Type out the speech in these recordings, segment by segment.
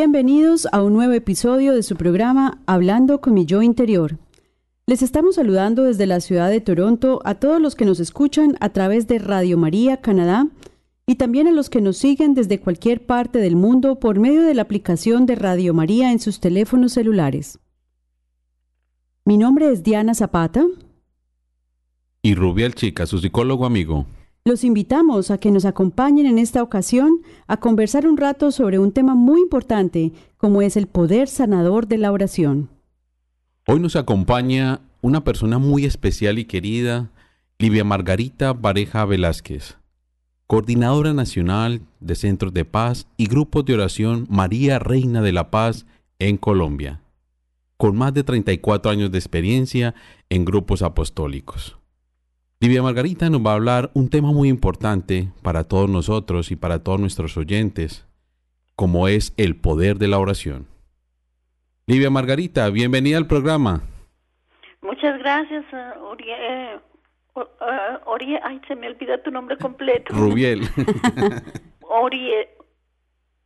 Bienvenidos a un nuevo episodio de su programa Hablando con mi yo interior. Les estamos saludando desde la ciudad de Toronto a todos los que nos escuchan a través de Radio María Canadá y también a los que nos siguen desde cualquier parte del mundo por medio de la aplicación de Radio María en sus teléfonos celulares. Mi nombre es Diana Zapata. Y Rubiel Chica, su psicólogo amigo. Los invitamos a que nos acompañen en esta ocasión a conversar un rato sobre un tema muy importante como es el poder sanador de la oración. Hoy nos acompaña una persona muy especial y querida, Livia Margarita Pareja Velázquez, coordinadora nacional de Centros de Paz y Grupos de Oración María Reina de la Paz en Colombia, con más de 34 años de experiencia en grupos apostólicos. Livia Margarita nos va a hablar un tema muy importante para todos nosotros y para todos nuestros oyentes, como es el poder de la oración. Livia Margarita, bienvenida al programa. Muchas gracias, Uriel. Eh, eh, ay, se me olvida tu nombre completo. Rubiel. Uriel.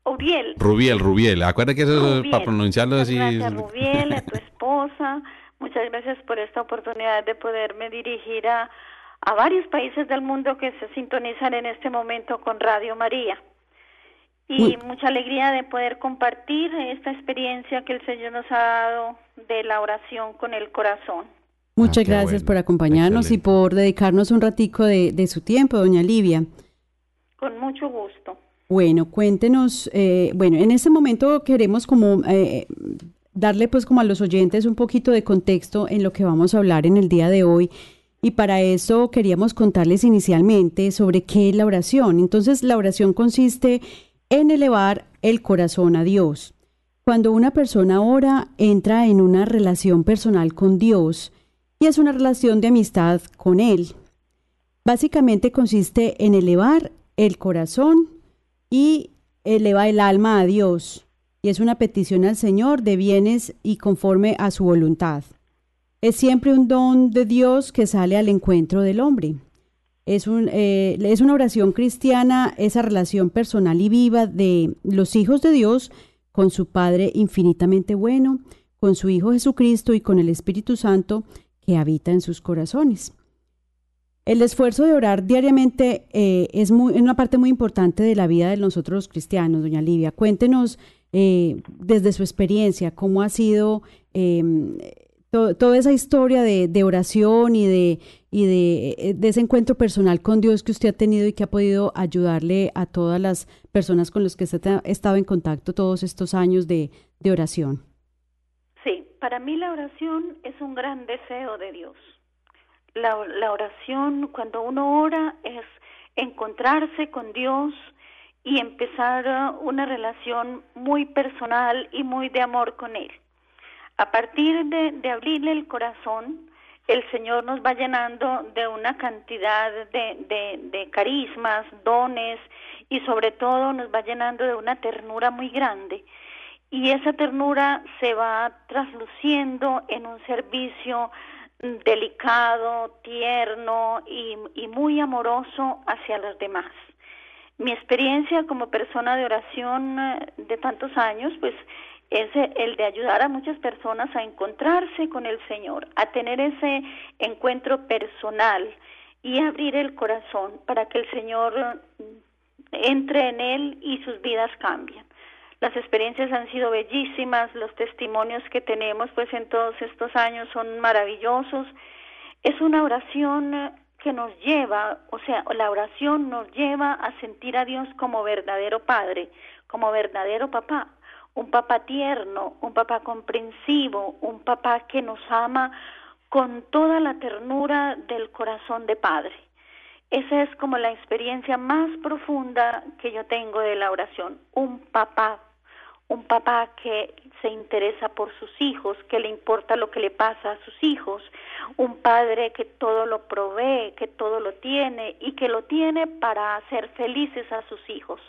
Uriel. Rubiel, Rubiel. Acuérdate que eso es para pronunciarlo así. Gracias, Rubiel, a tu esposa. Muchas gracias por esta oportunidad de poderme dirigir a, a varios países del mundo que se sintonizan en este momento con Radio María. Y mucha alegría de poder compartir esta experiencia que el Señor nos ha dado de la oración con el corazón. Muchas ah, gracias por acompañarnos y por dedicarnos un ratico de, su tiempo, doña Livia. Con mucho gusto. Bueno, cuéntenos, eh, bueno, en este momento queremos como eh, darle pues como a los oyentes un poquito de contexto en lo que vamos a hablar en el día de hoy y para eso queríamos contarles inicialmente sobre qué es la oración. Entonces, la oración consiste en elevar el corazón a Dios. Cuando una persona ora, entra en una relación personal con Dios y es una relación de amistad con Él. Básicamente consiste en elevar el corazón y eleva el alma a Dios y es una petición al Señor de bienes y conforme a su voluntad. Es siempre un don de Dios que sale al encuentro del hombre. Es, un, eh, es una oración cristiana, esa relación personal y viva de los hijos de Dios con su Padre infinitamente bueno, con su Hijo Jesucristo y con el Espíritu Santo que habita en sus corazones. El esfuerzo de orar diariamente eh, es, muy, una parte muy importante de la vida de nosotros los cristianos, doña Livia. Cuéntenos eh, desde su experiencia cómo ha sido toda esa historia de, oración y, de, y eh, de, ese encuentro personal con Dios que usted ha tenido y que ha podido ayudarle a todas las personas con las que usted ha estado en contacto todos estos años de, oración. Sí, para mí la oración es un gran deseo de Dios. La, la oración, cuando uno ora, es encontrarse con Dios y empezar una relación muy personal y muy de amor con Él. A partir de, abrirle el corazón, el Señor nos va llenando de una cantidad de, de, carismas, dones y sobre todo nos va llenando de una ternura muy grande. Y esa ternura se va trasluciendo en un servicio delicado, tierno y, y muy amoroso hacia los demás. Mi experiencia como persona de oración eh, de tantos años, pues es el de ayudar a muchas personas a encontrarse con el Señor, a tener ese encuentro personal y abrir el corazón para que el Señor entre en él y sus vidas cambien. las experiencias han sido bellísimas, los testimonios que tenemos pues en todos estos años son maravillosos. Es una oración que nos lleva, o sea, la oración nos lleva a sentir a Dios como verdadero Padre, como verdadero papá, un papá tierno, un papá comprensivo, un papá que nos ama con toda la ternura del corazón de Padre. Esa es como la experiencia más profunda que yo tengo de la oración, un papá un papá que se interesa por sus hijos, que le importa lo que le pasa a sus hijos, un padre que todo lo provee, que todo lo tiene y que lo tiene para hacer felices a sus hijos.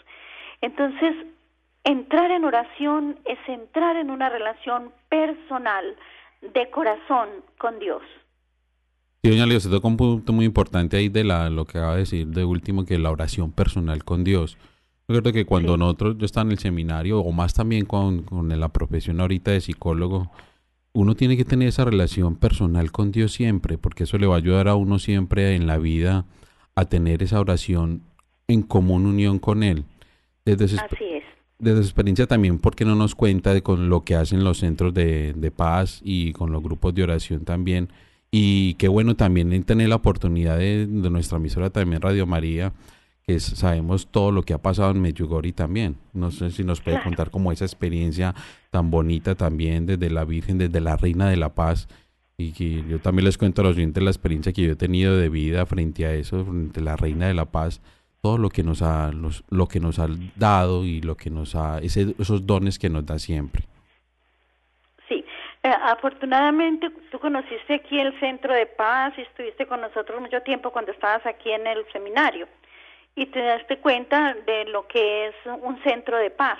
Entonces, entrar en oración es entrar en una relación personal de corazón con Dios. Sí, doña Leo, se toca un punto muy importante ahí de la, lo que acaba de decir de último, que es la oración personal con Dios. Yo creo que cuando nosotros, yo estaba en el seminario, o más también con, con la profesión ahorita de psicólogo, uno tiene que tener esa relación personal con Dios siempre, porque eso le va a ayudar a uno siempre en la vida a tener esa oración en común unión con Él. Desde su, Así es. Desde su experiencia también, porque no nos cuenta de con lo que hacen los centros de, de paz y con los grupos de oración también. Y qué bueno también tener la oportunidad de, de nuestra emisora también Radio María, que sabemos todo lo que ha pasado en Medjugorje también. No sé si nos puede contar como esa experiencia tan bonita también desde la Virgen, desde la Reina de la Paz. Y que yo también les cuento a los oyentes la experiencia que yo he tenido de vida frente a eso, frente a la Reina de la Paz, todo lo que nos ha, lo que nos ha dado y lo que nos ha, esos dones que nos da siempre. Sí, eh, afortunadamente tú conociste aquí el Centro de Paz y estuviste con nosotros mucho tiempo cuando estabas aquí en el seminario y te daste cuenta de lo que es un centro de paz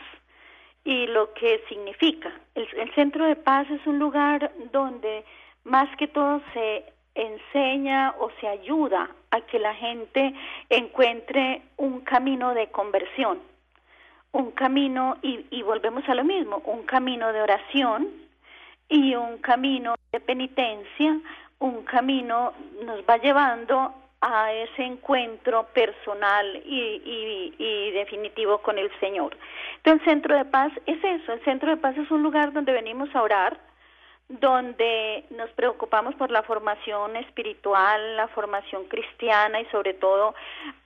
y lo que significa. El, centro de paz es un lugar donde más que todo se enseña o se ayuda a que la gente encuentre un camino de conversión, un camino, y, y volvemos a lo mismo, un camino de oración y un camino de penitencia, un camino nos va llevando a ese encuentro personal y, y, definitivo con el Señor. Entonces, el centro de paz es eso, el centro de paz es un lugar donde venimos a orar, donde nos preocupamos por la formación espiritual, la formación cristiana y sobre todo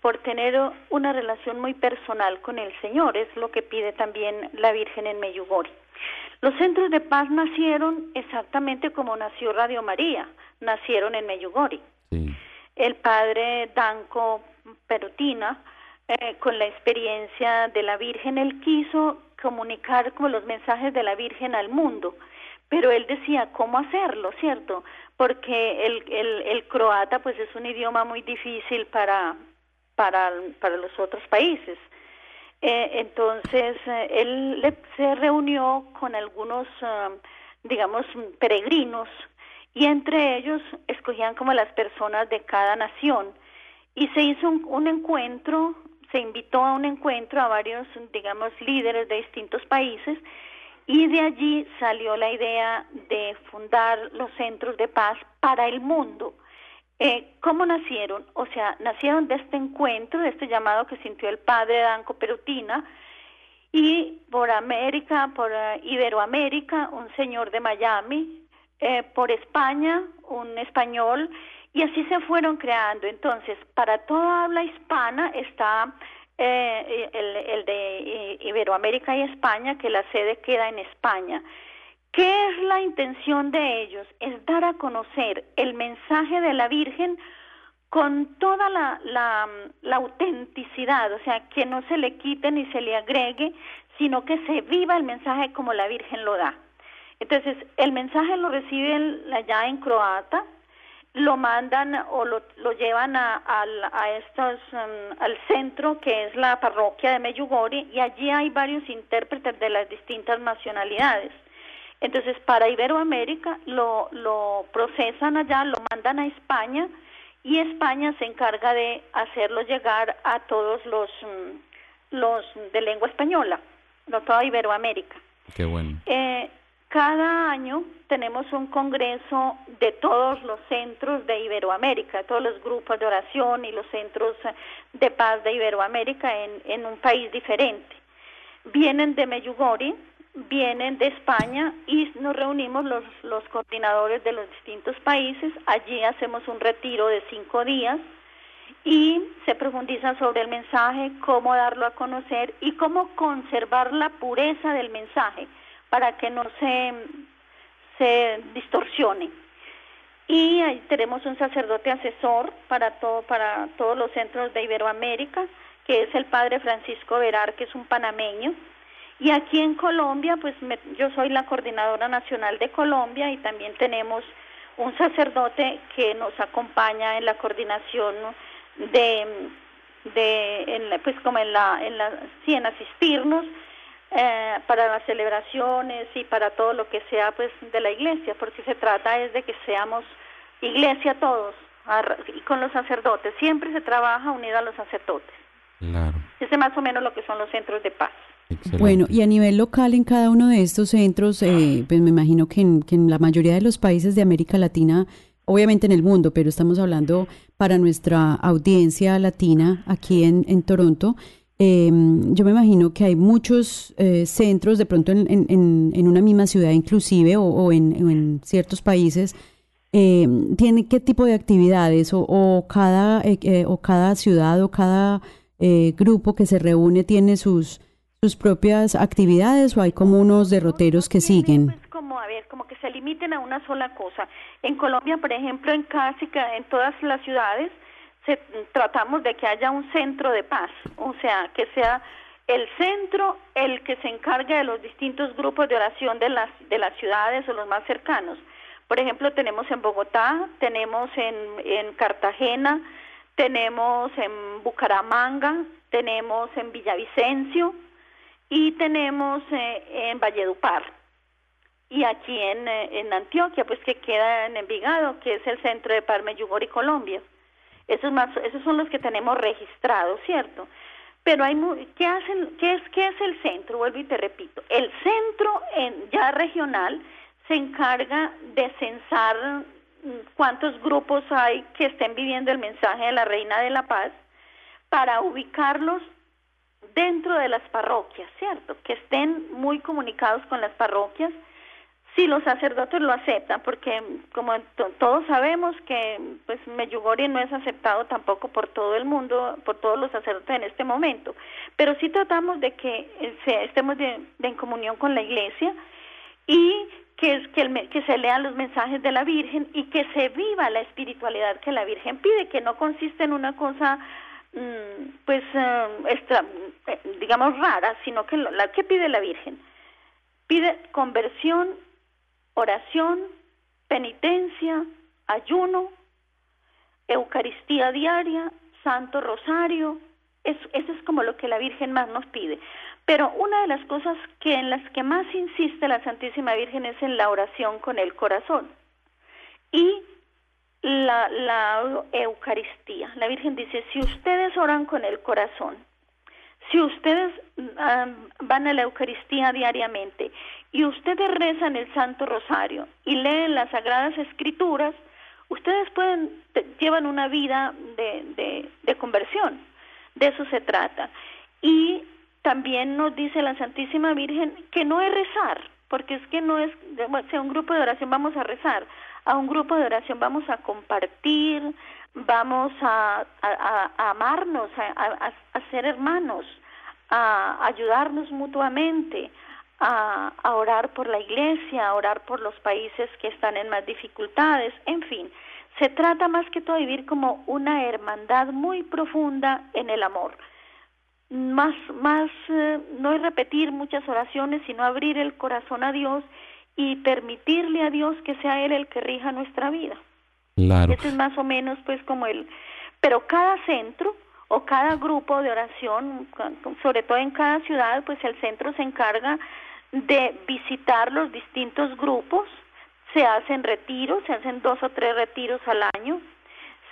por tener una relación muy personal con el Señor, es lo que pide también la Virgen en Meyugori. Los centros de paz nacieron exactamente como nació Radio María, nacieron en Meyugori. Sí el padre Danco Perutina, eh, con la experiencia de la Virgen, él quiso comunicar como los mensajes de la Virgen al mundo, pero él decía cómo hacerlo, ¿cierto? Porque el, el, el croata pues es un idioma muy difícil para, para, para los otros países. Eh, entonces, eh, él se reunió con algunos, digamos, peregrinos y entre ellos escogían como las personas de cada nación y se hizo un, encuentro, se invitó a un encuentro a varios, digamos, líderes de distintos países y de allí salió la idea de fundar los centros de paz para el mundo. Eh, ¿Cómo nacieron? O sea, nacieron de este encuentro, de este llamado que sintió el padre Danco Perutina, y por América, por eh, Iberoamérica, un señor de Miami, eh, por España, un español, y así se fueron creando. Entonces, para toda habla hispana está eh, el, de Iberoamérica y España, que la sede queda en España. ¿Qué es la intención de ellos? Es dar a conocer el mensaje de la Virgen con toda la, la, la, autenticidad, o sea, que no se le quite ni se le agregue, sino que se viva el mensaje como la Virgen lo da. Entonces, el mensaje lo reciben allá en croata, lo mandan o lo, lo llevan a, a, estos, um, al centro que es la parroquia de Meyugori y allí hay varios intérpretes de las distintas nacionalidades. Entonces, para Iberoamérica lo, lo procesan allá, lo mandan a España y España se encarga de hacerlo llegar a todos los, um, los de lengua española, no toda Iberoamérica. Qué bueno. Eh, cada año tenemos un congreso de todos los centros de Iberoamérica, todos los grupos de oración y los centros de paz de Iberoamérica en, en un país diferente. vienen de Meyugori, vienen de España y nos reunimos los, los coordinadores de los distintos países. Allí hacemos un retiro de cinco días y se profundiza sobre el mensaje, cómo darlo a conocer y cómo conservar la pureza del mensaje para que no se, se distorsione. Y ahí tenemos un sacerdote asesor para, todo, para todos los centros de Iberoamérica, que es el padre Francisco Verar, que es un panameño. Y aquí en Colombia, pues yo soy la coordinadora nacional de Colombia y también tenemos un sacerdote que nos acompaña en la coordinación de, de pues como en la, en la, sí, en asistirnos eh, para las celebraciones y para todo lo que sea pues de la iglesia, porque se trata es de que seamos iglesia todos y con los sacerdotes. Siempre se trabaja unido a los sacerdotes. Claro. Ese es más o menos lo que son los centros de paz. Bueno, y a nivel local en cada uno de estos centros, eh, pues me imagino que en, que en la mayoría de los países de América Latina, obviamente en el mundo, pero estamos hablando para nuestra audiencia latina aquí en, en Toronto, Em, yo me imagino que hay muchos eh, centros, de pronto en, en, en, una misma ciudad inclusive o, en, ciertos países, eh, ¿tiene qué tipo de actividades o, o cada, eh, eh, o cada ciudad o cada grupo que se reúne tiene sus, sus propias actividades o hay como unos derroteros que siguen? Pues como, a ver, como que se limiten a una sola cosa. En Colombia, por ejemplo, en casi en todas las ciudades, tratamos de que haya un centro de paz, o sea, que sea el centro el que se encargue de los distintos grupos de oración de las, de las ciudades o los más cercanos. Por ejemplo, tenemos en Bogotá, tenemos en, en Cartagena, tenemos en Bucaramanga, tenemos en Villavicencio y tenemos eh, en Valledupar. Y aquí en, eh, en Antioquia, pues que queda en Envigado, que es el centro de Parme, Yugor y Colombia. Esos, más, esos son los que tenemos registrados, ¿cierto? Pero hay ¿qué, qué, es, ¿qué es el centro? Vuelvo y te repito. El centro en, ya regional se encarga de censar mm, cuántos grupos hay que estén viviendo el mensaje de la Reina de la Paz para ubicarlos dentro de las parroquias, ¿cierto? Que estén muy comunicados con las parroquias Sí, los sacerdotes lo aceptan porque como todos sabemos que pues Meyugori no es aceptado tampoco por todo el mundo, por todos los sacerdotes en este momento, pero sí tratamos de que estemos de, en comunión con la iglesia y que, se lean los mensajes de la Virgen y que se viva la espiritualidad que la Virgen pide, que no consiste en una cosa mm, pues eh, eh, digamos rara, sino que la que pide la Virgen pide conversión oración, penitencia, ayuno, Eucaristía diaria, Santo Rosario, eso, es como lo que la Virgen más nos pide. Pero una de las cosas que en las que más insiste la Santísima Virgen es en la oración con el corazón y la, la Eucaristía. La Virgen dice, si ustedes oran con el corazón, si ustedes van a la Eucaristía diariamente y ustedes rezan el Santo Rosario y leen las Sagradas Escrituras, ustedes pueden, llevan una vida de, de, conversión. De eso se trata. Y también nos dice la Santísima Virgen que no es rezar, porque es que no es, sea un grupo de oración vamos a rezar, a un grupo de oración vamos a compartir, vamos a, a, amarnos, a, a, ser hermanos, a ayudarnos mutuamente, a, orar por la iglesia, a orar por los países que están en más dificultades, en fin, se trata más que todo de vivir como una hermandad muy profunda en el amor. Más, más, eh, no es repetir muchas oraciones, sino abrir el corazón a Dios y permitirle a Dios que sea Él el que rija nuestra vida. Claro. Ese es más o menos pues como el... Pero cada centro o cada grupo de oración, sobre todo en cada ciudad, pues el centro se encarga de visitar los distintos grupos, se hacen retiros, se hacen dos o tres retiros al año,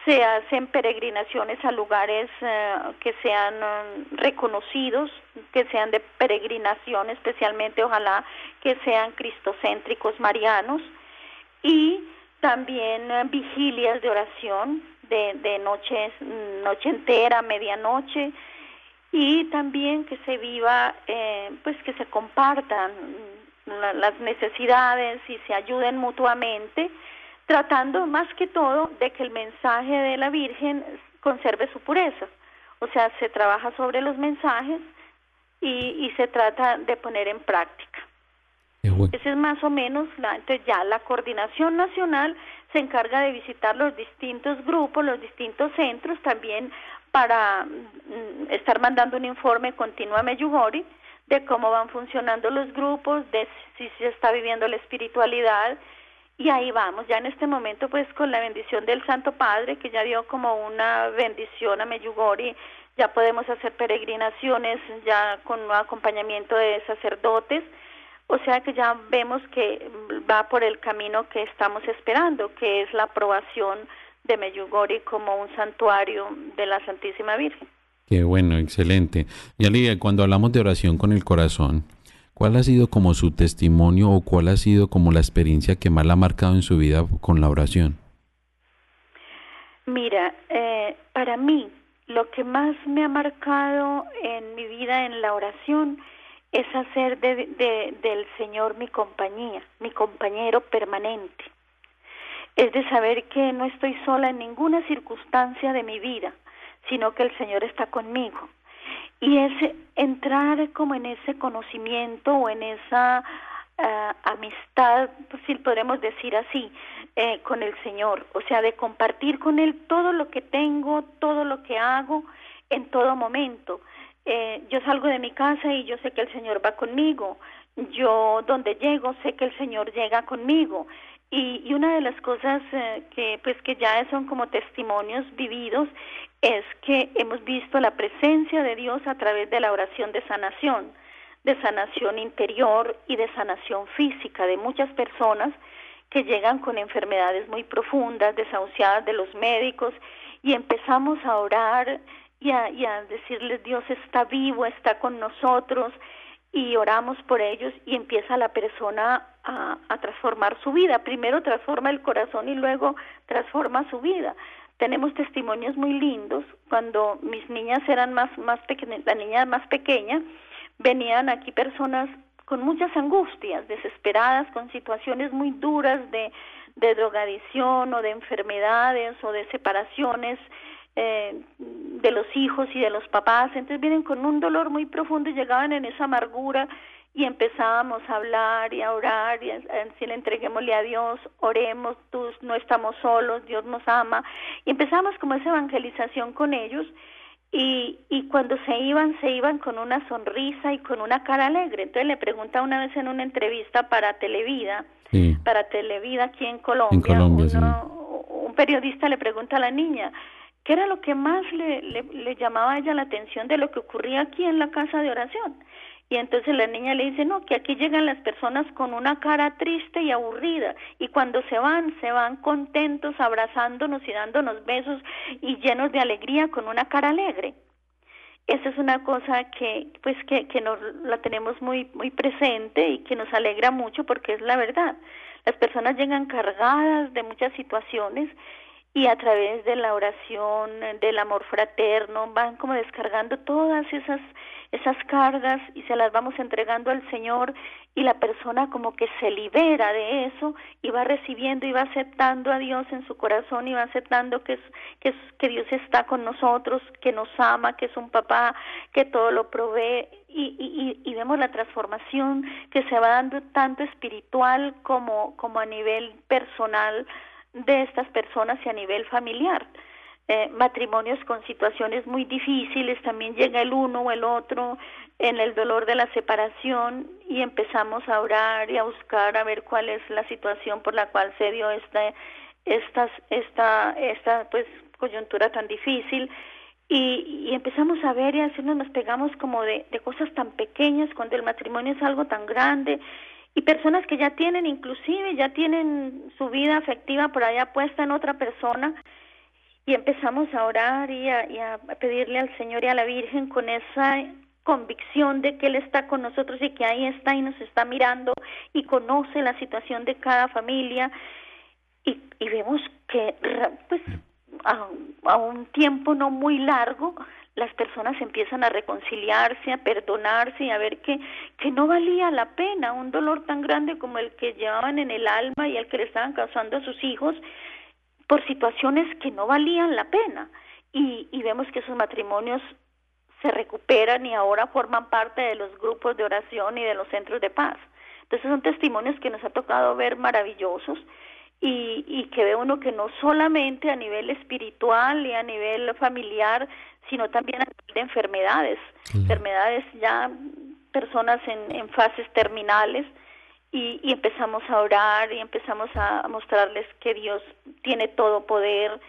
se hacen peregrinaciones a lugares eh, que sean mm, reconocidos, que sean de peregrinación especialmente, ojalá que sean cristocéntricos marianos, y también eh, vigilias de oración de, de noche, noche entera, medianoche, y también que se viva, eh, pues que se compartan las necesidades y se ayuden mutuamente, tratando más que todo de que el mensaje de la Virgen conserve su pureza. O sea, se trabaja sobre los mensajes y, y se trata de poner en práctica. Ese es más o menos, la, entonces ya la coordinación nacional se encarga de visitar los distintos grupos, los distintos centros, también para mm, estar mandando un informe continuo a Meyugori de cómo van funcionando los grupos, de si se está viviendo la espiritualidad. Y ahí vamos, ya en este momento pues con la bendición del Santo Padre que ya dio como una bendición a Meyugori, ya podemos hacer peregrinaciones ya con un acompañamiento de sacerdotes, o sea que ya vemos que va por el camino que estamos esperando, que es la aprobación de Meyugori como un santuario de la Santísima Virgen. Qué bueno, excelente. Y cuando hablamos de oración con el corazón, ¿cuál ha sido como su testimonio o cuál ha sido como la experiencia que más la ha marcado en su vida con la oración? Mira, eh, para mí lo que más me ha marcado en mi vida en la oración es hacer del Señor mi compañía, mi compañero permanente. Es de saber que no estoy sola en ninguna circunstancia de mi vida, sino que el Señor está conmigo. Y es entrar como en ese conocimiento o en esa eh, amistad, si podemos decir así, eh, con el Señor, o sea, de compartir con Él todo lo que tengo, todo lo que hago, en todo momento. Eh, yo salgo de mi casa y yo sé que el Señor va conmigo. Yo donde llego sé que el Señor llega conmigo. Y, y una de las cosas que pues que ya son como testimonios vividos es que hemos visto la presencia de Dios a través de la oración de sanación, de sanación interior y de sanación física de muchas personas que llegan con enfermedades muy profundas, desahuciadas de los médicos, y empezamos a orar y a, y a decirles Dios está vivo, está con nosotros, y oramos por ellos y empieza la persona a, transformar su vida. Primero transforma el corazón y luego transforma su vida tenemos testimonios muy lindos cuando mis niñas eran más más pequeñas la niña más pequeña venían aquí personas con muchas angustias desesperadas con situaciones muy duras de de drogadicción o de enfermedades o de separaciones eh, de los hijos y de los papás. Entonces vienen con un dolor muy profundo y llegaban en esa amargura y empezábamos a hablar y a orar y a, decirle entreguémosle a Dios, oremos, tú no estamos solos, Dios nos ama y empezamos como esa evangelización con ellos y, y cuando se iban, se iban con una sonrisa y con una cara alegre. Entonces le pregunta una vez en una entrevista para Televida, para Televida aquí en Colombia, un periodista le pregunta a la niña, ¿qué era lo que más le llamaba a ella la atención de lo que ocurría aquí en la casa de oración? Y entonces la niña le dice, no, que aquí llegan las personas con una cara triste y aburrida y cuando se van, se van contentos, abrazándonos y dándonos besos y llenos de alegría con una cara alegre. Esa es una cosa que, pues, que, que nos la tenemos muy, muy presente y que nos alegra mucho porque es la verdad. Las personas llegan cargadas de muchas situaciones y a través de la oración, del amor fraterno, van como descargando todas esas esas cargas y se las vamos entregando al Señor y la persona como que se libera de eso y va recibiendo y va aceptando a Dios en su corazón y va aceptando que, es, que, que Dios está con nosotros, que nos ama, que es un papá, que todo lo provee y, y, y vemos la transformación que se va dando tanto espiritual como, como a nivel personal de estas personas y a nivel familiar. Eh, matrimonios con situaciones muy difíciles, también llega el uno o el otro en el dolor de la separación y empezamos a orar y a buscar a ver cuál es la situación por la cual se dio esta esta esta esta pues coyuntura tan difícil y, y empezamos a ver y a hacernos nos pegamos como de, de cosas tan pequeñas cuando el matrimonio es algo tan grande y personas que ya tienen inclusive ya tienen su vida afectiva por allá puesta en otra persona. Y empezamos a orar y a, pedirle al Señor y a la Virgen con esa convicción de que Él está con nosotros y que ahí está y nos está mirando y conoce la situación de cada familia. Y, y vemos que pues a, a, un tiempo no muy largo las personas empiezan a reconciliarse, a perdonarse y a ver que, que no valía la pena un dolor tan grande como el que llevaban en el alma y el que le estaban causando a sus hijos por situaciones que no valían la pena. Y, y vemos que esos matrimonios se recuperan y ahora forman parte de los grupos de oración y de los centros de paz. Entonces son testimonios que nos ha tocado ver maravillosos y, y que ve uno que no solamente a nivel espiritual y a nivel familiar, sino también a nivel de enfermedades, enfermedades ya personas en, en fases terminales y, y, empezamos a orar y empezamos a mostrarles que Dios tiene todo poder,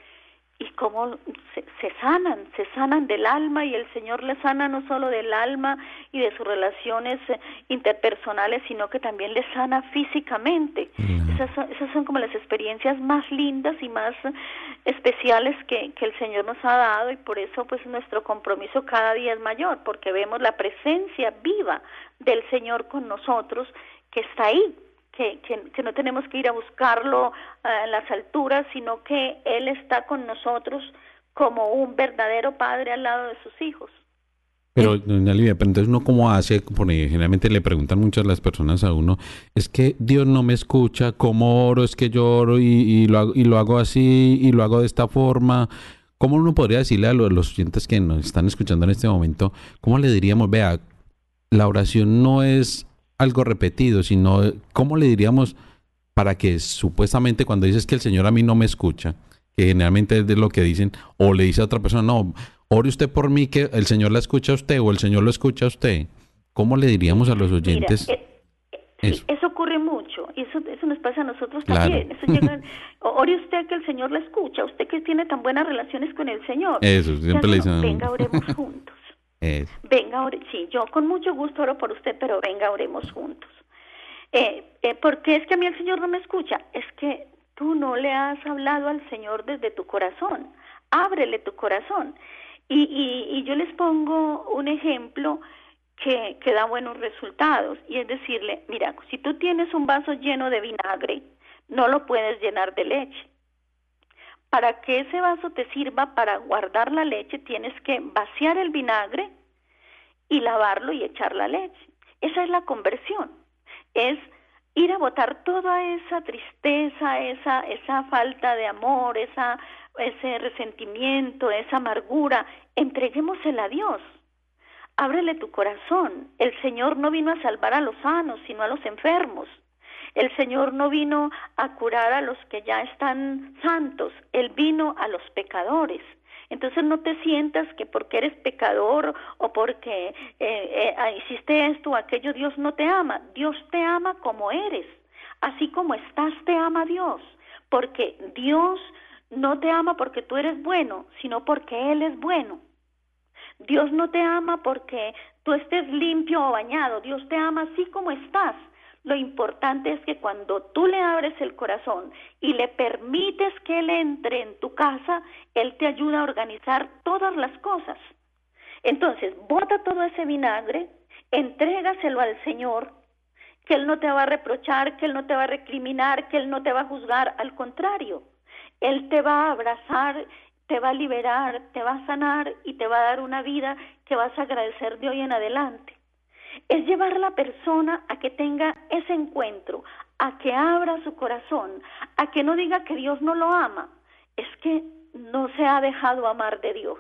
y cómo se, sanan, se sanan del alma y el Señor les sana no solo del alma y de sus relaciones eh, interpersonales, sino que también les sana físicamente. Esas, son, esas son como las experiencias más lindas y más especiales que, que el Señor nos ha dado y por eso pues nuestro compromiso cada día es mayor, porque vemos la presencia viva del Señor con nosotros que está ahí, que, no tenemos que ir a buscarlo a las alturas, sino que Él está con nosotros como un verdadero padre al lado de sus hijos. Pero, doña Livia, pero entonces uno cómo hace, porque generalmente le preguntan muchas las personas a uno, es que Dios no me escucha, ¿cómo oro? Es que yo oro y, lo, hago, y lo hago así y lo hago de esta forma. ¿Cómo uno podría decirle a los, los oyentes que nos están escuchando en este momento, cómo le diríamos, vea, la oración no es algo repetido, sino cómo le diríamos para que supuestamente cuando dices que el Señor a mí no me escucha, que generalmente es de lo que dicen, o le dice a otra persona, no, ore usted por mí que el Señor la escucha a usted o el Señor lo escucha a usted. ¿Cómo le diríamos a los oyentes? Eh, eso. eso. ocurre mucho y eso, eso nos pasa a nosotros también. Eso llega, ore usted que el Señor la escucha, usted que tiene tan buenas relaciones con el Señor. Eso, siempre le dicen. Venga, oremos juntos. Venga, ore, sí, yo con mucho gusto oro por usted, pero venga, oremos juntos. Eh, eh, porque es que a mí el Señor no me escucha, es que tú no le has hablado al Señor desde tu corazón, ábrele tu corazón. Y, y, y yo les pongo un ejemplo que, que da buenos resultados, y es decirle, mira, si tú tienes un vaso lleno de vinagre, no lo puedes llenar de leche. Para que ese vaso te sirva para guardar la leche, tienes que vaciar el vinagre y lavarlo y echar la leche. Esa es la conversión. Es ir a botar toda esa tristeza, esa, esa falta de amor, esa, ese resentimiento, esa amargura. Entreguémosela a Dios. Ábrele tu corazón. El Señor no vino a salvar a los sanos, sino a los enfermos. El Señor no vino a curar a los que ya están santos, Él vino a los pecadores. Entonces no te sientas que porque eres pecador o porque eh, eh, ah, hiciste esto o aquello, Dios no te ama. Dios te ama como eres. Así como estás, te ama Dios. Porque Dios no te ama porque tú eres bueno, sino porque Él es bueno. Dios no te ama porque tú estés limpio o bañado. Dios te ama así como estás. Lo importante es que cuando tú le abres el corazón y le permites que Él entre en tu casa, Él te ayuda a organizar todas las cosas. Entonces, bota todo ese vinagre, entrégaselo al Señor, que Él no te va a reprochar, que Él no te va a recriminar, que Él no te va a juzgar, al contrario, Él te va a abrazar, te va a liberar, te va a sanar y te va a dar una vida que vas a agradecer de hoy en adelante es llevar a la persona a que tenga ese encuentro, a que abra su corazón, a que no diga que Dios no lo ama, es que no se ha dejado amar de Dios.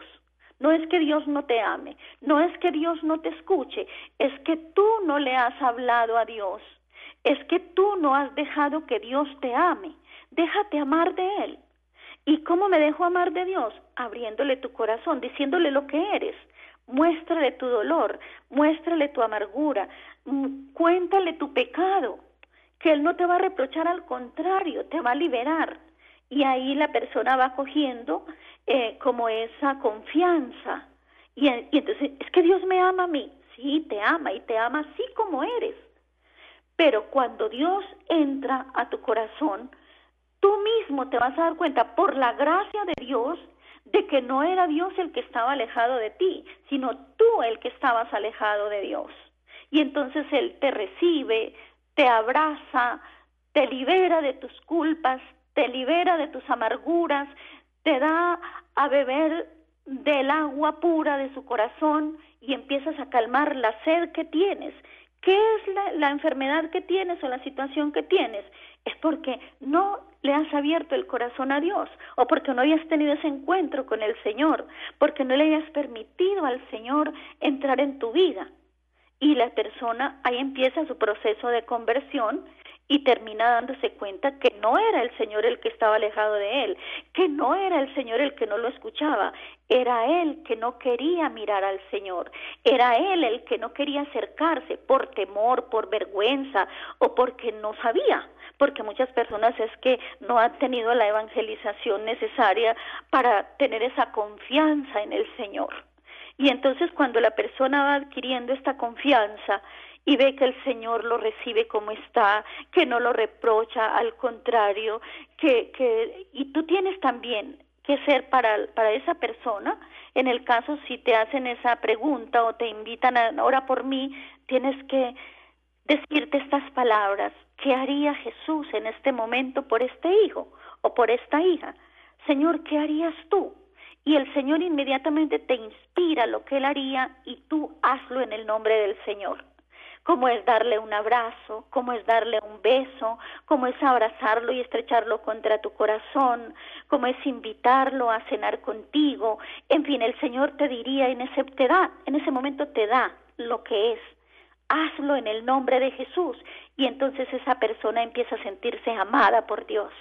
No es que Dios no te ame, no es que Dios no te escuche, es que tú no le has hablado a Dios, es que tú no has dejado que Dios te ame. Déjate amar de Él. ¿Y cómo me dejo amar de Dios? Abriéndole tu corazón, diciéndole lo que eres, muéstrale tu dolor, muéstrale tu amargura, mm, cuéntale tu pecado, que Él no te va a reprochar, al contrario, te va a liberar. Y ahí la persona va cogiendo eh, como esa confianza. Y, y entonces, es que Dios me ama a mí. Sí, te ama y te ama así como eres. Pero cuando Dios entra a tu corazón, tú mismo te vas a dar cuenta, por la gracia de Dios, de que no era Dios el que estaba alejado de ti, sino tú el que estabas alejado de Dios. Y entonces Él te recibe, te abraza, te libera de tus culpas, te libera de tus amarguras, te da a beber del agua pura de su corazón y empiezas a calmar la sed que tienes. ¿Qué es la, la, enfermedad que tienes o la situación que tienes? Es porque no le has abierto el corazón a Dios o porque no hayas tenido ese encuentro con el Señor, porque no le hayas permitido al Señor entrar en tu vida. Y la persona ahí empieza su proceso de conversión y termina dándose cuenta que no era el Señor el que estaba alejado de él, que no era el Señor el que no lo escuchaba, era él que no quería mirar al Señor, era él el que no quería acercarse por temor, por vergüenza o porque no sabía, porque muchas personas es que no han tenido la evangelización necesaria para tener esa confianza en el Señor. Y entonces cuando la persona va adquiriendo esta confianza, y ve que el Señor lo recibe como está, que no lo reprocha, al contrario, que, que y tú tienes también que ser para, para esa persona, en el caso si te hacen esa pregunta o te invitan a ora por mí, tienes que decirte estas palabras, ¿qué haría Jesús en este momento por este hijo o por esta hija? Señor, ¿qué harías tú? Y el Señor inmediatamente te inspira lo que Él haría y tú hazlo en el nombre del Señor cómo es darle un abrazo, cómo es darle un beso, cómo es abrazarlo y estrecharlo contra tu corazón, cómo es invitarlo a cenar contigo. En fin, el Señor te diría en ese te da, en ese momento te da lo que es. Hazlo en el nombre de Jesús y entonces esa persona empieza a sentirse amada por Dios.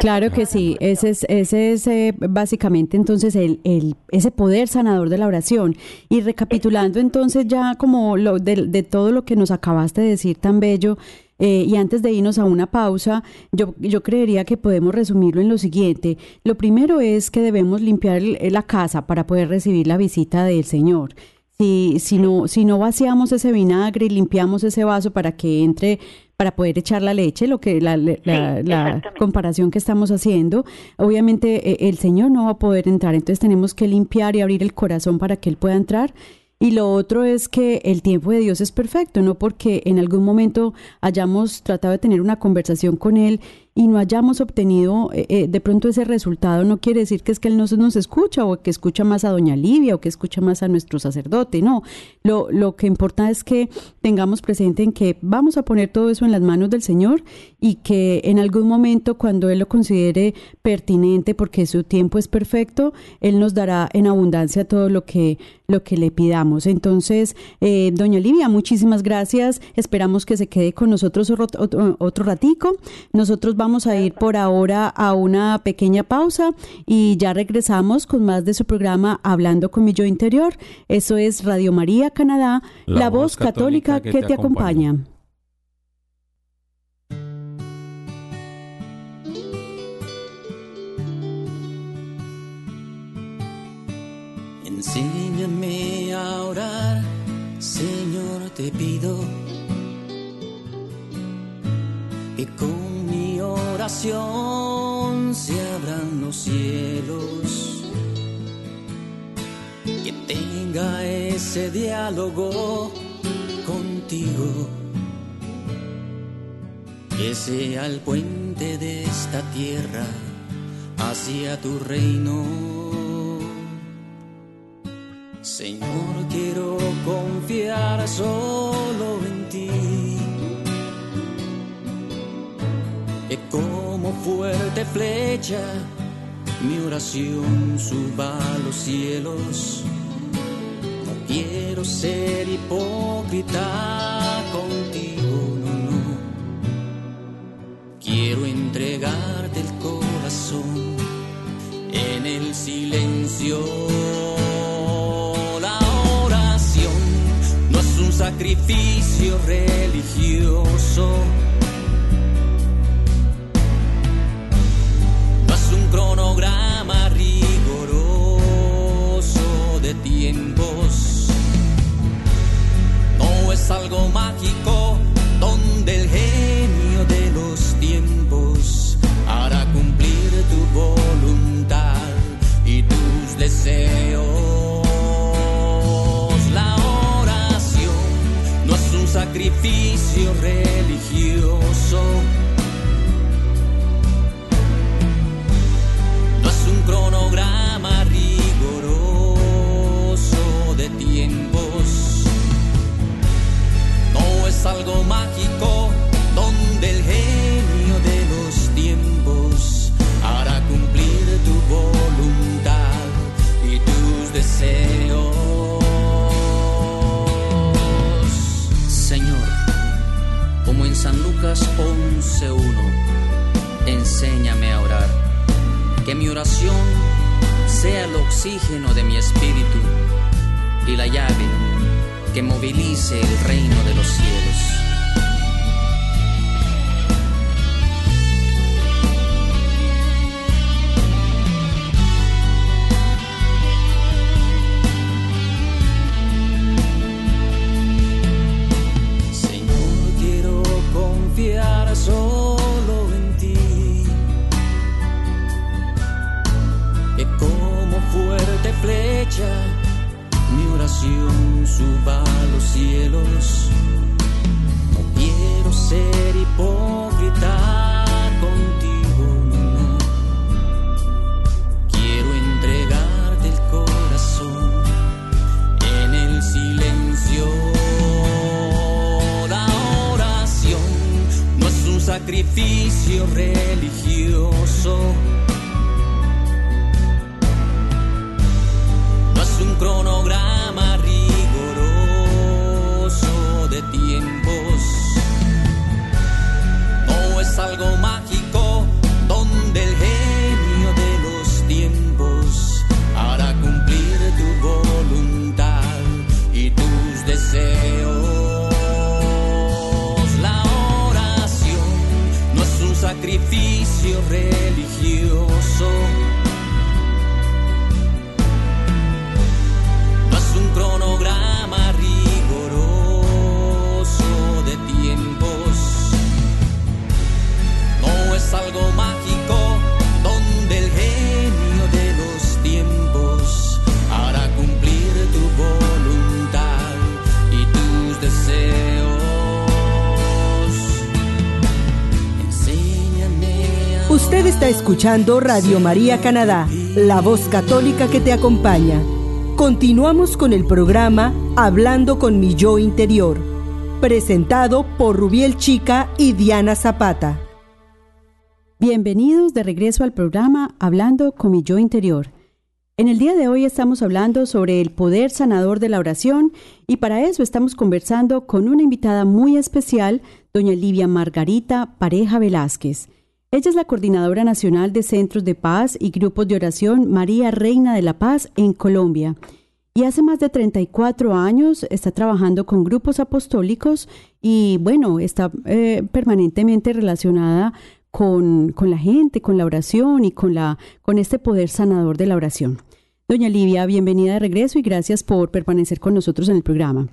Claro que sí, ese es, ese es eh, básicamente entonces el, el, ese poder sanador de la oración. Y recapitulando entonces ya como lo, de, de todo lo que nos acabaste de decir tan bello, eh, y antes de irnos a una pausa, yo, yo creería que podemos resumirlo en lo siguiente. Lo primero es que debemos limpiar la casa para poder recibir la visita del Señor. Si, si, no, si no vaciamos ese vinagre y limpiamos ese vaso para que entre para poder echar la leche, lo que la, la, comparación que estamos haciendo, obviamente eh, el Señor no va a poder entrar, entonces tenemos que limpiar y abrir el corazón para que Él pueda entrar. Y lo otro es que el tiempo de Dios es perfecto, no porque en algún momento hayamos tratado de tener una conversación con Él y no hayamos obtenido eh, eh, de pronto ese resultado, no quiere decir que es que él no nos escucha o que escucha más a doña Livia o que escucha más a nuestro sacerdote, no. Lo, lo que importa es que tengamos presente en que vamos a poner todo eso en las manos del Señor y que en algún momento cuando Él lo considere pertinente porque su tiempo es perfecto, Él nos dará en abundancia todo lo que, lo que le pidamos. Entonces, eh, doña Livia, muchísimas gracias. Esperamos que se quede con nosotros otro, otro ratico. Nosotros vamos a ir por ahora a una pequeña pausa y ya regresamos con más de su programa Hablando con mi yo interior. Eso es Radio María Canadá, la, voz católica, que, te, acompaña. Enséñame a orar, Señor, te pido. Y con se abran los cielos. Que tenga ese diálogo contigo. Que sea el puente de esta tierra hacia tu reino. Señor, quiero confiar solo en ti que como fuerte flecha mi oración suba a los cielos. No quiero ser hipócrita contigo, no, no. Quiero entregarte el corazón en el silencio. La oración no es un sacrificio religioso algo mágico donde el genio de los tiempos hará cumplir tu voluntad y tus deseos. La oración no es un sacrificio religioso es algo mágico donde el genio de los tiempos hará cumplir tu voluntad y tus deseos. Señor, como en San Lucas 11.1, enséñame a orar, que mi oración sea el oxígeno de mi espíritu y la llave que movilice el reino de los cielos. mi oración suba a los cielos. No quiero ser hipócrita contigo, no, Quiero entregarte el corazón en el silencio. La oración no es un sacrificio religioso un cronograma tiempos. No es algo mágico donde el genio de los tiempos hará cumplir tu voluntad y tus deseos. La oración no es un sacrificio religioso Está escuchando Radio María Canadá, la voz católica que te acompaña. Continuamos con el programa Hablando con mi yo interior, presentado por Rubiel Chica y Diana Zapata. Bienvenidos de regreso al programa Hablando con mi yo interior. En el día de hoy estamos hablando sobre el poder sanador de la oración y para eso estamos conversando con una invitada muy especial, doña Livia Margarita Pareja Velázquez. Ella es la coordinadora nacional de centros de paz y grupos de oración María Reina de la Paz en Colombia. Y hace más de 34 años está trabajando con grupos apostólicos y bueno, está eh, permanentemente relacionada con, con, la gente, con la oración y con, la, con este poder sanador de la oración. Doña Livia, bienvenida de regreso y gracias por permanecer con nosotros en el programa.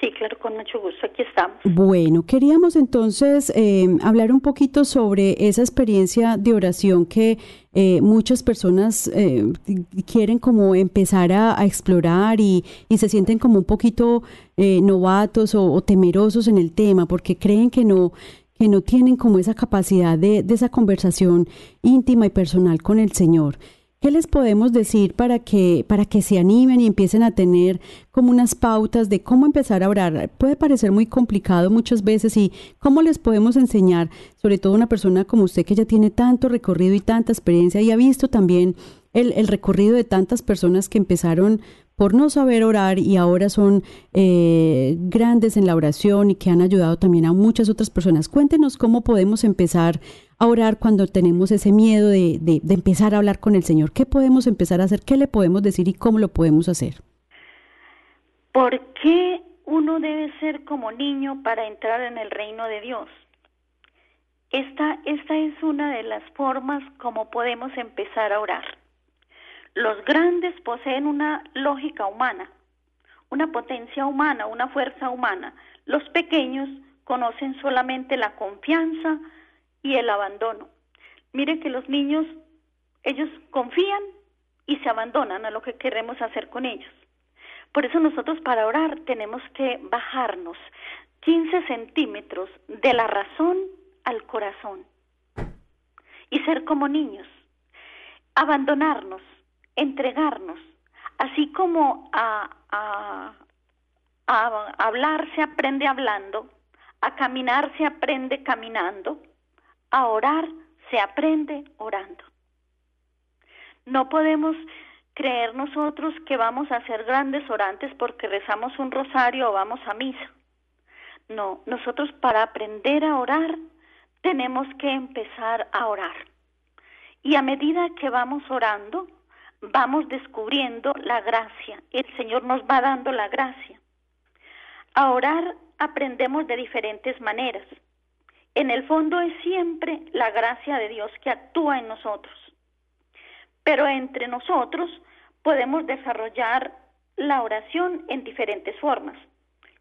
Sí, claro, con mucho gusto, aquí estamos. Bueno, queríamos entonces eh, hablar un poquito sobre esa experiencia de oración que eh, muchas personas eh, quieren como empezar a, explorar y, se sienten como un poquito novatos o, temerosos en el tema porque creen que no que no tienen como esa capacidad de, de esa conversación íntima y personal con el Señor. ¿Qué les podemos decir para que, para que se animen y empiecen a tener como unas pautas de cómo empezar a orar? Puede parecer muy complicado muchas veces y cómo les podemos enseñar, sobre todo una persona como usted que ya tiene tanto recorrido y tanta experiencia y ha visto también el, el recorrido de tantas personas que empezaron por no saber orar y ahora son eh, grandes en la oración y que han ayudado también a muchas otras personas. Cuéntenos cómo podemos empezar a orar cuando tenemos ese miedo de, de, empezar a hablar con el Señor. ¿Qué podemos empezar a hacer? ¿Qué le podemos decir y cómo lo podemos hacer? ¿Por qué uno debe ser como niño para entrar en el reino de Dios? Esta, esta es una de las formas como podemos empezar a orar. Los grandes poseen una lógica humana, una potencia humana, una fuerza humana. Los pequeños conocen solamente la confianza y el abandono. Mire que los niños, ellos confían y se abandonan a lo que queremos hacer con ellos. Por eso nosotros para orar tenemos que bajarnos 15 centímetros de la razón al corazón y ser como niños, abandonarnos, entregarnos, así como a, hablar se aprende hablando, a caminar se aprende caminando, a orar se aprende orando. No podemos creer nosotros que vamos a ser grandes orantes porque rezamos un rosario o vamos a misa. No, nosotros para aprender a orar tenemos que empezar a orar. Y a medida que vamos orando, vamos descubriendo la gracia. El Señor nos va dando la gracia. A orar aprendemos de diferentes maneras. En el fondo es siempre la gracia de Dios que actúa en nosotros. Pero entre nosotros podemos desarrollar la oración en diferentes formas.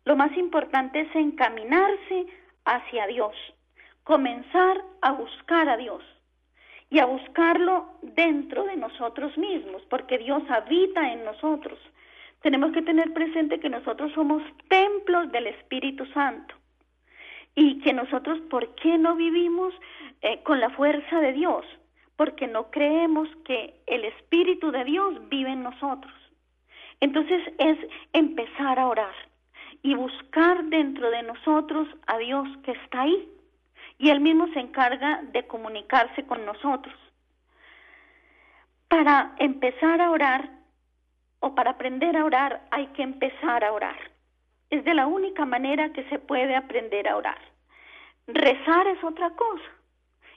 Lo más importante es encaminarse hacia Dios, comenzar a buscar a Dios y a buscarlo dentro de nosotros mismos, porque Dios habita en nosotros. Tenemos que tener presente que nosotros somos templos del Espíritu Santo y que nosotros, ¿por qué no vivimos eh, con la fuerza de Dios? Porque no creemos que el Espíritu de Dios vive en nosotros. Entonces es empezar a orar y buscar dentro de nosotros a Dios que está ahí y Él mismo se encarga de comunicarse con nosotros. Para empezar a orar o para aprender a orar hay que empezar a orar. Es de la única manera que se puede aprender a orar. Rezar es otra cosa